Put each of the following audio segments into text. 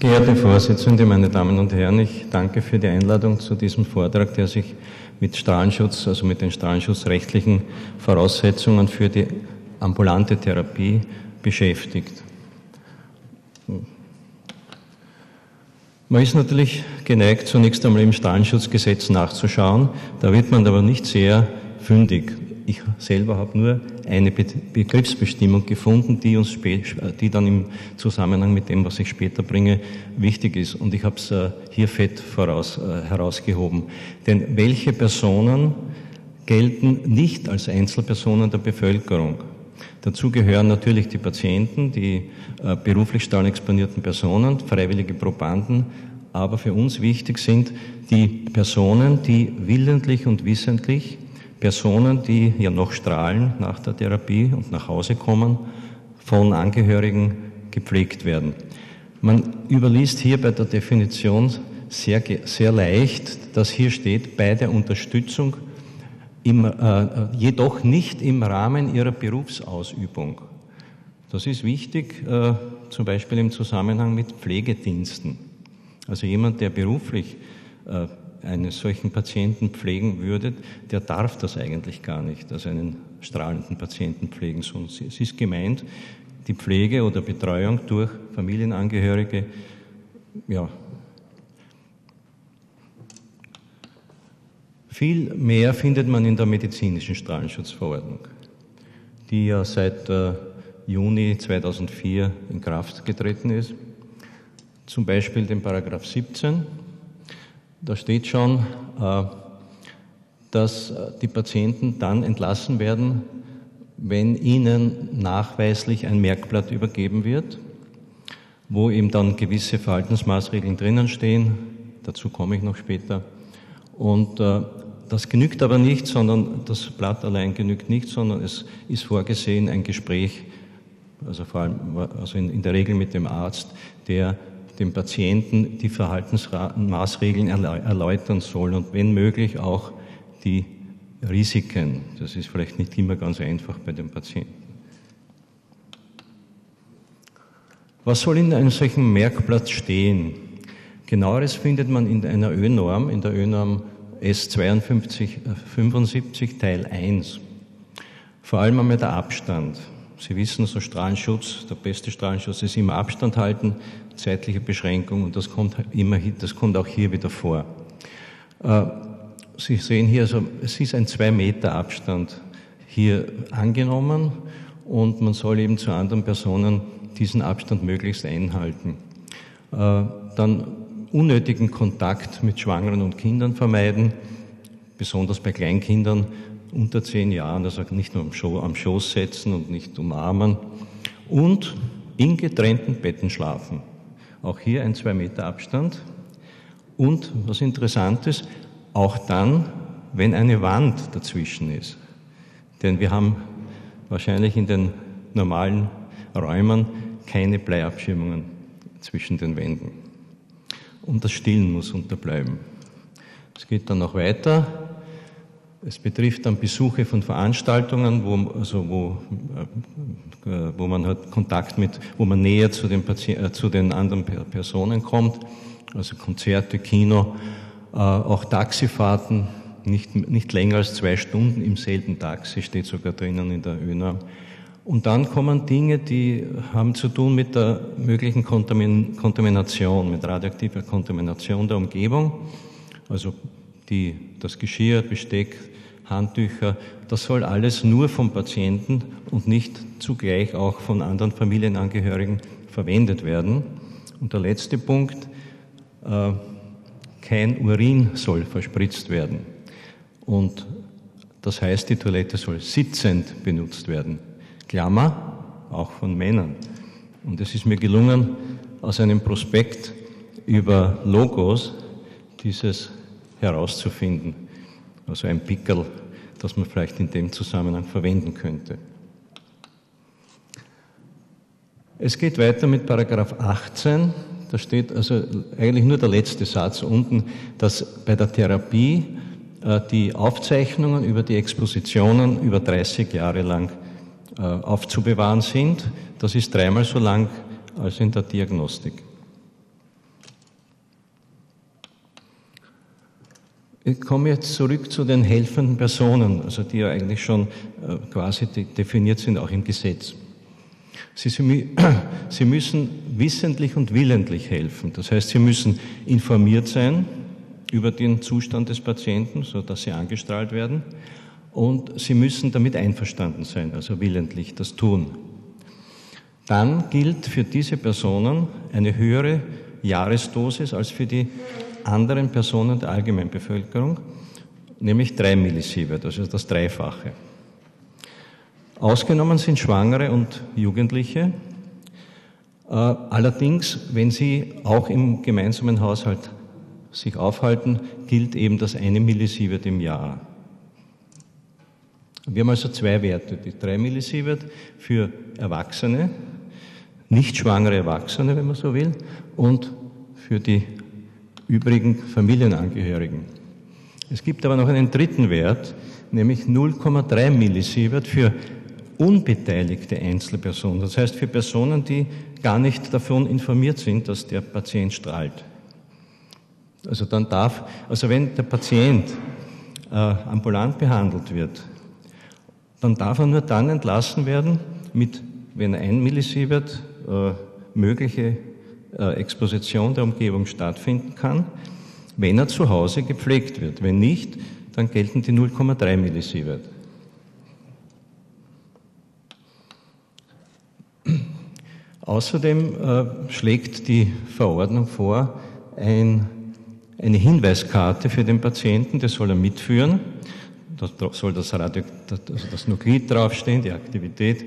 Geehrte Vorsitzende, meine Damen und Herren, ich danke für die Einladung zu diesem Vortrag, der sich mit Strahlenschutz, also mit den strahlenschutzrechtlichen Voraussetzungen für die ambulante Therapie beschäftigt. Man ist natürlich geneigt, zunächst einmal im Strahlenschutzgesetz nachzuschauen. Da wird man aber nicht sehr fündig. Ich selber habe nur eine Begriffsbestimmung gefunden, die uns die dann im Zusammenhang mit dem, was ich später bringe, wichtig ist. Und ich habe es äh, hier fett voraus, äh, herausgehoben. Denn welche Personen gelten nicht als Einzelpersonen der Bevölkerung? Dazu gehören natürlich die Patienten, die äh, beruflich stahlexponierten Personen, freiwillige Probanden, aber für uns wichtig sind die Personen, die willentlich und wissentlich Personen, die ja noch strahlen nach der Therapie und nach Hause kommen, von Angehörigen gepflegt werden. Man überliest hier bei der Definition sehr, sehr leicht, dass hier steht, bei der Unterstützung, im, äh, jedoch nicht im Rahmen ihrer Berufsausübung. Das ist wichtig, äh, zum Beispiel im Zusammenhang mit Pflegediensten. Also jemand, der beruflich äh, einen solchen Patienten pflegen würde, der darf das eigentlich gar nicht, also einen strahlenden Patienten pflegen. Sondern es ist gemeint, die Pflege oder Betreuung durch Familienangehörige, ja, Viel mehr findet man in der medizinischen Strahlenschutzverordnung, die ja seit äh, Juni 2004 in Kraft getreten ist. Zum Beispiel den Paragraph 17, da steht schon, äh, dass äh, die Patienten dann entlassen werden, wenn ihnen nachweislich ein Merkblatt übergeben wird, wo eben dann gewisse Verhaltensmaßregeln drinnen stehen. Dazu komme ich noch später. Und äh, das genügt aber nicht, sondern das Blatt allein genügt nicht, sondern es ist vorgesehen ein Gespräch, also vor allem also in, in der Regel mit dem Arzt, der dem Patienten die Verhaltensmaßregeln erläutern soll und wenn möglich auch die Risiken. Das ist vielleicht nicht immer ganz einfach bei den Patienten. Was soll in einem solchen Merkblatt stehen? Genaueres findet man in einer Ö-Norm, in der Ö-Norm S5275 Teil 1. Vor allem einmal der Abstand. Sie wissen, so Strahlenschutz, der beste Strahlenschutz ist immer Abstand halten, zeitliche Beschränkung und das kommt immer, das kommt auch hier wieder vor. Äh, Sie sehen hier, also, es ist ein zwei Meter Abstand hier angenommen und man soll eben zu anderen Personen diesen Abstand möglichst einhalten. Äh, dann unnötigen Kontakt mit Schwangeren und Kindern vermeiden, besonders bei Kleinkindern unter zehn Jahren, also nicht nur am, Scho am Schoß setzen und nicht umarmen und in getrennten Betten schlafen. Auch hier ein zwei Meter Abstand. Und was interessant ist, auch dann, wenn eine Wand dazwischen ist. Denn wir haben wahrscheinlich in den normalen Räumen keine Bleiabschirmungen zwischen den Wänden. Und das Stillen muss unterbleiben. Es geht dann noch weiter. Es betrifft dann Besuche von Veranstaltungen, wo, also wo, äh, wo man halt Kontakt mit, wo man näher zu den, Patient, äh, zu den anderen Personen kommt, also Konzerte, Kino, äh, auch Taxifahrten, nicht, nicht länger als zwei Stunden im selben Taxi, steht sogar drinnen in der ÖNA. Und dann kommen Dinge, die haben zu tun mit der möglichen Kontamination, mit radioaktiver Kontamination der Umgebung. Also die, das Geschirr, Besteck, Handtücher, das soll alles nur vom Patienten und nicht zugleich auch von anderen Familienangehörigen verwendet werden. Und der letzte Punkt, äh, kein Urin soll verspritzt werden. Und das heißt, die Toilette soll sitzend benutzt werden. Klammer, auch von Männern. Und es ist mir gelungen, aus einem Prospekt über Logos dieses herauszufinden. Also ein Pickel, das man vielleicht in dem Zusammenhang verwenden könnte. Es geht weiter mit Paragraph 18. Da steht also eigentlich nur der letzte Satz unten, dass bei der Therapie äh, die Aufzeichnungen über die Expositionen über 30 Jahre lang äh, aufzubewahren sind. Das ist dreimal so lang als in der Diagnostik. Ich komme jetzt zurück zu den helfenden Personen, also die ja eigentlich schon äh, quasi definiert sind, auch im Gesetz. Sie, sie müssen wissentlich und willentlich helfen. Das heißt, sie müssen informiert sein über den Zustand des Patienten, so dass sie angestrahlt werden. Und sie müssen damit einverstanden sein, also willentlich das tun. Dann gilt für diese Personen eine höhere Jahresdosis als für die anderen Personen der Allgemeinbevölkerung, nämlich drei Millisievert, also das Dreifache. Ausgenommen sind Schwangere und Jugendliche. Äh, allerdings, wenn sie auch im gemeinsamen Haushalt sich aufhalten, gilt eben das eine Millisievert im Jahr. Wir haben also zwei Werte, die drei Millisievert für Erwachsene, nicht schwangere Erwachsene, wenn man so will, und für die übrigen Familienangehörigen. Es gibt aber noch einen dritten Wert, nämlich 0,3 Millisievert für unbeteiligte Einzelpersonen, das heißt für Personen, die gar nicht davon informiert sind, dass der Patient strahlt. Also dann darf, also wenn der Patient äh, ambulant behandelt wird, dann darf er nur dann entlassen werden, mit, wenn ein Millisievert äh, mögliche Exposition der Umgebung stattfinden kann, wenn er zu Hause gepflegt wird. Wenn nicht, dann gelten die 0,3 Millisievert. Außerdem äh, schlägt die Verordnung vor, ein, eine Hinweiskarte für den Patienten, das soll er mitführen. Da soll das, Radio, also das Nuklid draufstehen, die Aktivität.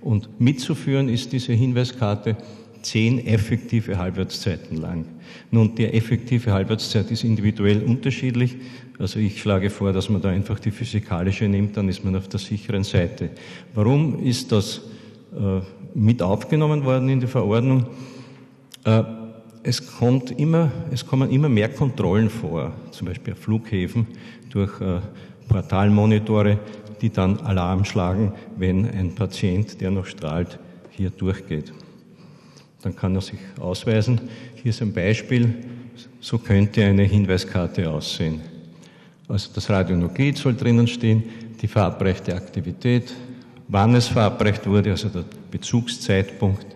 Und mitzuführen ist diese Hinweiskarte zehn effektive Halbwertszeiten lang. Nun, die effektive Halbwertszeit ist individuell unterschiedlich. Also ich schlage vor, dass man da einfach die physikalische nimmt, dann ist man auf der sicheren Seite. Warum ist das äh, mit aufgenommen worden in die Verordnung. Äh, es, kommt immer, es kommen immer mehr Kontrollen vor, zum Beispiel auf Flughäfen durch äh, Portalmonitore, die dann Alarm schlagen, wenn ein Patient, der noch strahlt, hier durchgeht. Dann kann er sich ausweisen. Hier ist ein Beispiel, so könnte eine Hinweiskarte aussehen. Also das Radionuklid soll drinnen stehen, die verabreichte Aktivität, wann es verabreicht wurde, also der Bezugszeitpunkt.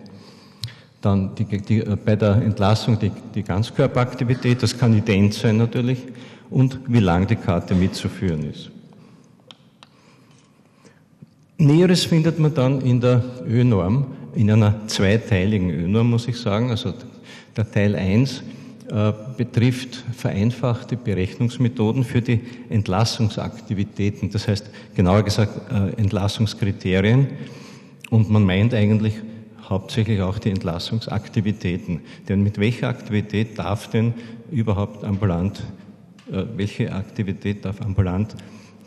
Dann die, die, äh, bei der Entlassung die, die Ganzkörperaktivität, das kann ident sein natürlich, und wie lang die Karte mitzuführen ist. Näheres findet man dann in der Ö-Norm, in einer zweiteiligen Ö-Norm, muss ich sagen. Also der Teil 1 äh, betrifft vereinfachte Berechnungsmethoden für die Entlassungsaktivitäten, das heißt genauer gesagt äh, Entlassungskriterien. Und man meint eigentlich hauptsächlich auch die Entlassungsaktivitäten. Denn mit welcher Aktivität darf denn überhaupt ambulant, äh, welche Aktivität darf ambulant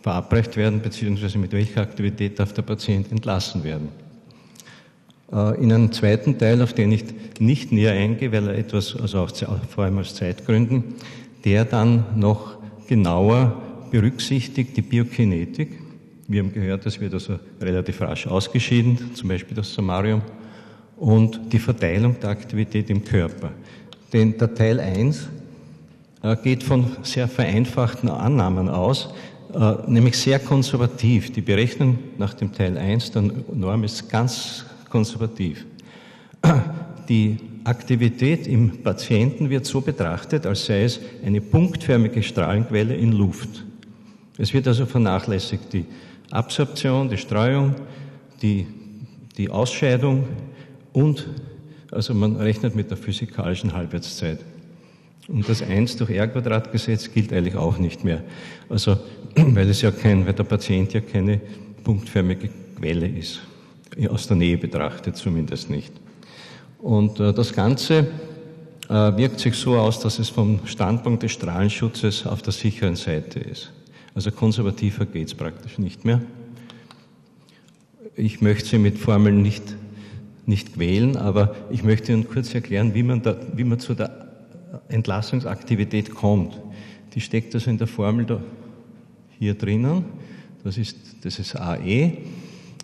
verabreicht werden, beziehungsweise mit welcher Aktivität darf der Patient entlassen werden? Äh, in einem zweiten Teil, auf den ich nicht näher eingehe, weil er etwas, also auch vor allem aus Zeitgründen, der dann noch genauer berücksichtigt die Biokinetik. Wir haben gehört, das wird also relativ rasch ausgeschieden, zum Beispiel das Samarium, und die Verteilung der Aktivität im Körper. Denn der Teil 1 äh, geht von sehr vereinfachten Annahmen aus, äh, nämlich sehr konservativ. Die Berechnung nach dem Teil 1 der Norm ist ganz konservativ. Die Aktivität im Patienten wird so betrachtet, als sei es eine punktförmige Strahlenquelle in Luft. Es wird also vernachlässigt die Absorption, die Streuung, die, die Ausscheidung und also man rechnet mit der physikalischen Halbwertszeit. Und das 1 durch R Quadrat Gesetz gilt eigentlich auch nicht mehr. Also, weil es ja kein, weil der Patient ja keine punktförmige Quelle ist aus der Nähe betrachtet zumindest nicht. Und äh, das Ganze äh, wirkt sich so aus, dass es vom Standpunkt des Strahlenschutzes auf der sicheren Seite ist. Also konservativer geht es praktisch nicht mehr. Ich möchte Sie mit Formeln nicht, nicht quälen, aber ich möchte Ihnen kurz erklären, wie man, da, wie man zu der Entlassungsaktivität kommt. Die steckt also in der Formel da hier drinnen. Das ist, das ist AE.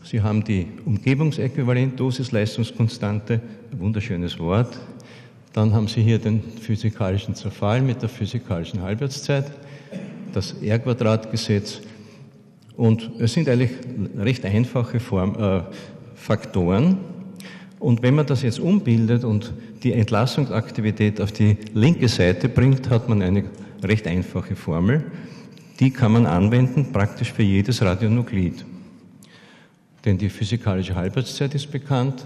Sie haben die Umgebungsäquivalent-Dosis-Leistungskonstante, ein wunderschönes Wort. Dann haben Sie hier den physikalischen Zerfall mit der physikalischen Halbwertszeit. das R-Quadrat-Gesetz. Und es sind eigentlich recht einfache Form, äh, Faktoren. Und wenn man das jetzt umbildet und die Entlassungsaktivität auf die linke Seite bringt, hat man eine recht einfache Formel. Die kann man anwenden praktisch für jedes Radionuklid. Denn die physikalische Halbwertszeit ist bekannt,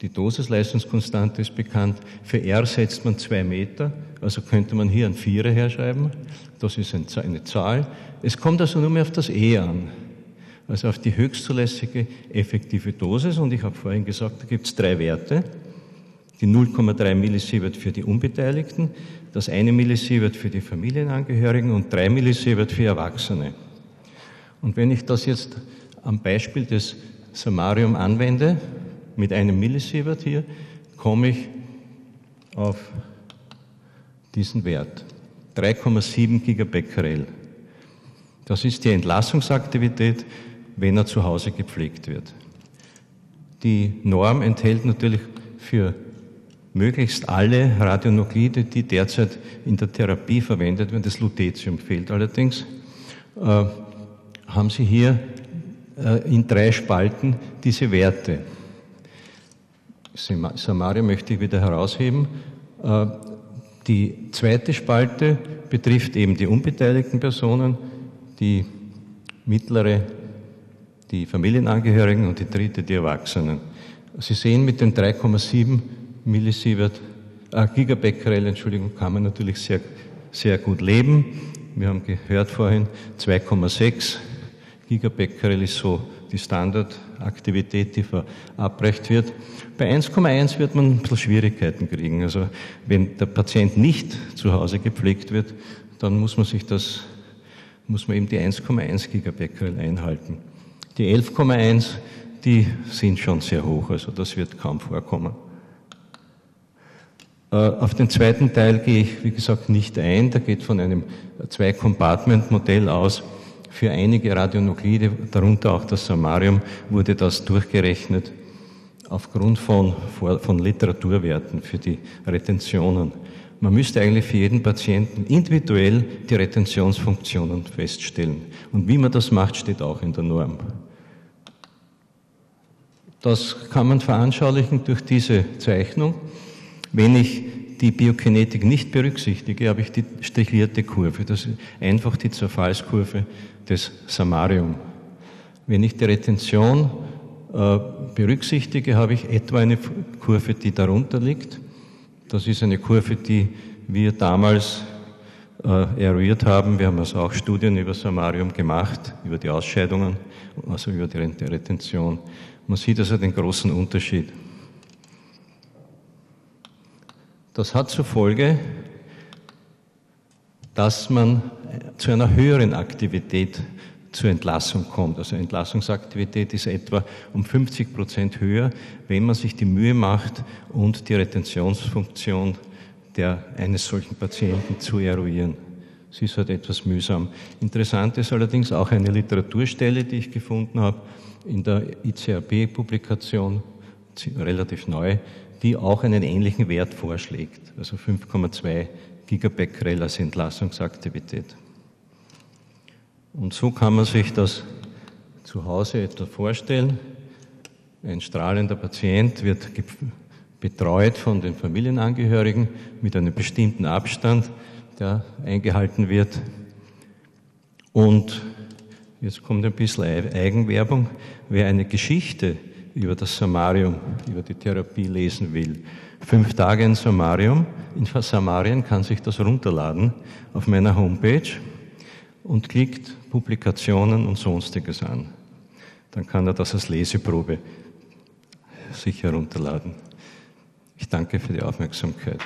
die Dosisleistungskonstante ist bekannt. Für R setzt man zwei Meter, also könnte man hier ein Vierer herschreiben. Das ist eine Zahl. Es kommt also nur mehr auf das E an, also auf die höchstzulässige effektive Dosis. Und ich habe vorhin gesagt, da gibt es drei Werte. Die 0,3 Millisievert für die Unbeteiligten, das eine Millisievert für die Familienangehörigen und drei Millisievert für Erwachsene. Und wenn ich das jetzt am Beispiel des Samarium anwende, mit einem Millisievert hier komme ich auf diesen Wert. 3,7 Gigabecquerel. Das ist die Entlassungsaktivität, wenn er zu Hause gepflegt wird. Die Norm enthält natürlich für möglichst alle Radionuklide, die derzeit in der Therapie verwendet werden, das Lutetium fehlt allerdings, äh, haben Sie hier in drei Spalten diese Werte. Samaria möchte ich wieder herausheben. Äh, die zweite Spalte betrifft eben die unbeteiligten Personen, die mittlere, die Familienangehörigen und die dritte die Erwachsenen. Sie sehen mit den 3,7 Millisievert, äh, Gigabecquerel, Entschuldigung, kann man natürlich sehr, sehr gut leben. Wir haben gehört vorhin, 2,6 Gigabecquerel ist so die Standardaktivität, die verabreicht wird. Bei 1,1 wird man ein bisschen Schwierigkeiten kriegen. Also wenn der Patient nicht zu Hause gepflegt wird, dann muss man sich das, muss man eben die 1,1 Gigabecquerel einhalten. Die 11,1, die sind schon sehr hoch, also das wird kaum vorkommen. Äh, auf den zweiten Teil gehe ich, wie gesagt, nicht ein. Der geht von einem Zwei-Compartment-Modell aus. Für einige Radionuklide, darunter auch das Samarium, wurde das durchgerechnet aufgrund von, von Literaturwerten für die Retentionen. Man müsste eigentlich für jeden Patienten individuell die Retentionsfunktionen feststellen. Und wie man das macht, steht auch in der Norm. Das kann man veranschaulichen durch diese Zeichnung. Wenn ich die Biokinetik nicht berücksichtige, habe ich die strichlierte Kurve. Das ist einfach die Zerfallskurve des Samarium. Wenn ich die Retention äh, berücksichtige, habe ich etwa eine Kurve, die darunter liegt. Das ist eine Kurve, die wir damals äh, eruiert haben. Wir haben also auch Studien über Samarium gemacht, über die Ausscheidungen, also über die Retention. Man sieht also den großen Unterschied. Das hat zur Folge, dass man zu einer höheren Aktivität zur Entlassung kommt. Also Entlassungsaktivität ist etwa um 50 Prozent höher, wenn man sich die Mühe macht und die Retentionsfunktion der, eines solchen Patienten zu eruieren. Sie ist halt etwas mühsam. Interessant ist allerdings auch eine Literaturstelle, die ich gefunden habe in der ICRB-Publikation, relativ neu, die auch einen ähnlichen Wert vorschlägt, also 5,2 Gigabecquerel als Entlassungsaktivität. Und so kann man sich das zu Hause etwa vorstellen. Ein strahlender Patient wird betreut von den Familienangehörigen mit einem bestimmten Abstand, der eingehalten wird. Und jetzt kommt ein bisschen Eigenwerbung. Wer eine Geschichte über das Samarium, über die Therapie lesen will, fünf Tage in Samarium, in Samarien kann sich das runterladen auf meiner Homepage und klickt Publikationen und sonstiges an. Dann kann er das als Leseprobe sich herunterladen. Ich danke für die Aufmerksamkeit.